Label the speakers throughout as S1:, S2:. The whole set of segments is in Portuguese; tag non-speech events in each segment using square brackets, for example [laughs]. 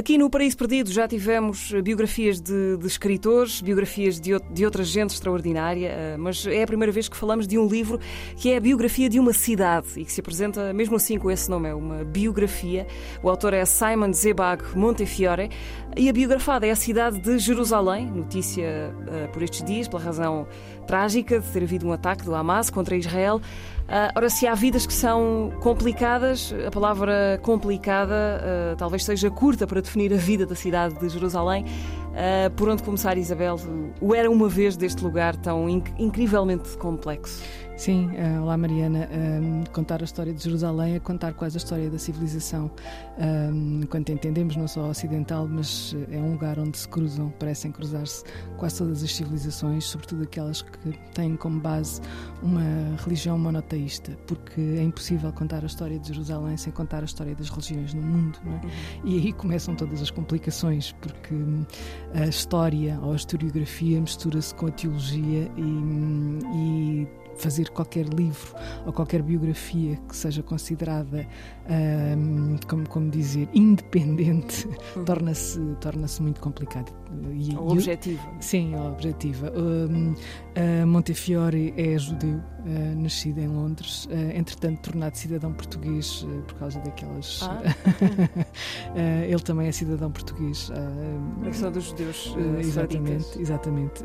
S1: Aqui no Paraíso Perdido já tivemos biografias de, de escritores, biografias de, de, outra gente extraordinária, eh, mas é a primeira vez que falamos de um livro que é a biografia de uma cidade e que se apresenta mesmo assim com esse nome, é uma biografia. O autor é Simon Zebag Montefiore e a biografada é a cidade de Jerusalém, notícia uh, por estes dias, pela razão trágica de ter havido um ataque do Hamas contra Israel. Uh, ora, se há vidas que são complicadas, a palavra complicada uh, talvez seja curta para definir a vida da cidade de Jerusalém. Uh, por onde começar, Isabel? O era uma vez deste lugar tão inc incrivelmente complexo.
S2: Sim, uh, olá Mariana. Um, contar a história de Jerusalém é contar quase a história da civilização, um, enquanto entendemos não só ocidental, mas é um lugar onde se cruzam, parecem cruzar-se quase todas as civilizações, sobretudo aquelas que têm como base uma religião monoteísta, porque é impossível contar a história de Jerusalém sem contar a história das religiões no mundo. É? Uhum. E aí começam todas as complicações, porque a história ou a historiografia mistura-se com a teologia e, e fazer qualquer livro ou qualquer biografia que seja considerada, um, como, como dizer, independente, uhum. torna-se torna muito complicado.
S1: E, objetiva.
S2: Sim, objetiva. Um, Montefiore é judeu, uh, nascido em Londres, uh, entretanto tornado cidadão português uh, por causa daquelas.
S1: Ah. [laughs]
S2: ele também é cidadão português.
S1: a questão dos judeus.
S2: exatamente, exatamente.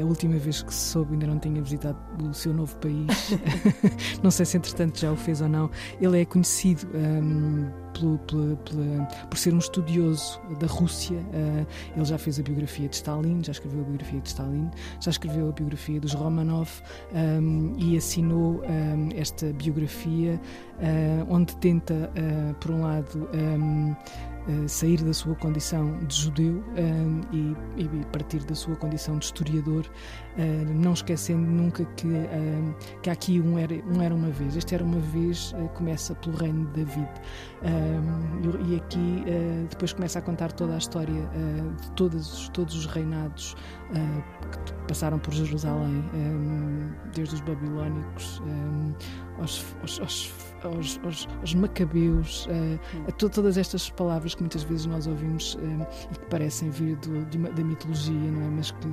S2: a última vez que se soube, ainda não tinha visitado o seu novo país. [laughs] não sei se entretanto já o fez ou não. Ele é conhecido um, pelo, por ser um estudioso da Rússia. Uh, ele já fez a biografia de Stalin, já escreveu a biografia de Stalin, já escreveu a biografia dos Romanov um, e assinou um, esta biografia uh, onde tenta, uh, por um lado, Uh, sair da sua condição de judeu uh, e, e, partir da sua condição de historiador, uh, não esquecendo nunca que, que aqui um era, um era uma vez. Este era uma vez começa pelo reino de David. E aqui depois começa a contar toda a história de todos, todos os reinados que passaram por Jerusalém, desde os babilónicos aos, aos, aos, aos, aos macabeus, a todas estas palavras que muitas vezes nós ouvimos eh, e que parecem vir do, de, da mitologia, não é? mas que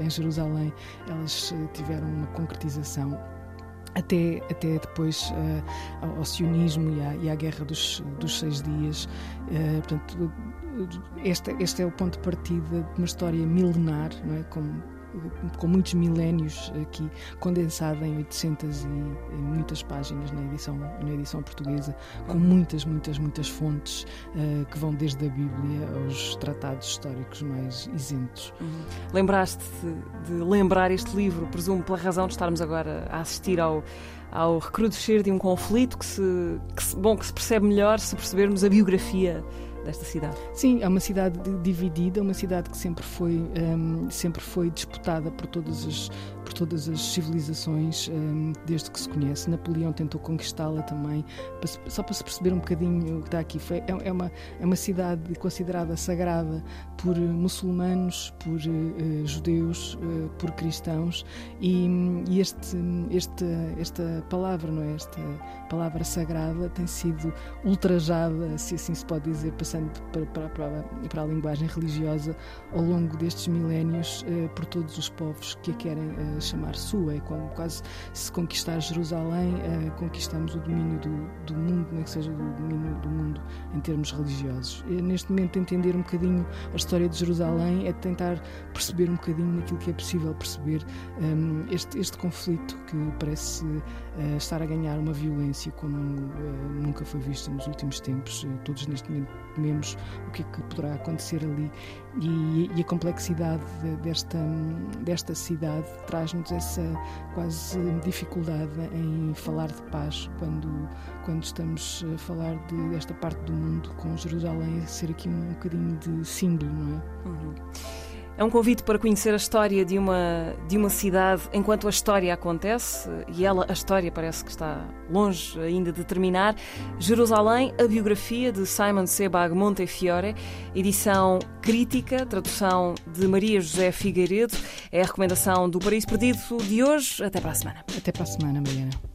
S2: em Jerusalém elas eh, tiveram uma concretização até, até depois uh, ao, sionismo e à, e à guerra dos, dos seis dias. Uh, portanto, este, este é o ponto de partida de uma história milenar, não é? Como, com muitos milénios aqui condensada em 800 e, muitas páginas na edição na edição portuguesa com muitas muitas muitas fontes uh, que vão desde a Bíblia aos tratados históricos mais isentos.
S1: Uhum. Lembraste de, de lembrar este livro, presumo pela razão de estarmos agora a assistir ao ao recrudescer de um conflito que se, que se, bom que se percebe melhor se percebermos a biografia desta cidade?
S2: Sim, é uma cidade dividida, uma cidade que sempre foi, um, sempre foi disputada por todas as, por todas as civilizações um, desde que se conhece. Napoleão tentou conquistá-la também, só para se perceber um bocadinho o que está aqui. Foi, é, é, uma, é uma cidade considerada sagrada por muçulmanos, por uh, judeus, uh, por cristãos e, e este, este, esta palavra, não é? esta palavra sagrada, tem sido ultrajada, se assim se pode dizer, para, para, para, para a linguagem religiosa ao longo destes milénios uh, por todos os povos que a querem uh, chamar sua. É como quase se conquistar Jerusalém, uh, conquistamos o domínio do, do mundo, nem que seja do domínio do mundo em termos religiosos. E, neste momento, entender um bocadinho a história de Jerusalém é tentar perceber um bocadinho naquilo que é possível perceber um, este, este conflito que parece estar a ganhar uma violência como nunca foi vista nos últimos tempos. todos neste momento tememos o que é que poderá acontecer ali e, e a complexidade desta, desta cidade traz-nos essa quase dificuldade em falar de paz quando, quando estamos a falar de, desta parte do mundo com Jerusalém ser aqui um bocadinho de símbolo, não é?
S1: Uhum. É um convite para conhecer a história de uma, de uma cidade enquanto a história acontece, e ela, a história, parece que está longe ainda de terminar. Jerusalém, a biografia de Simon Sebag Montefiore, edição crítica, tradução de Maria José Figueiredo. É a recomendação do Paraíso Perdido de hoje. Até para a semana.
S2: Até para a semana, Mariana.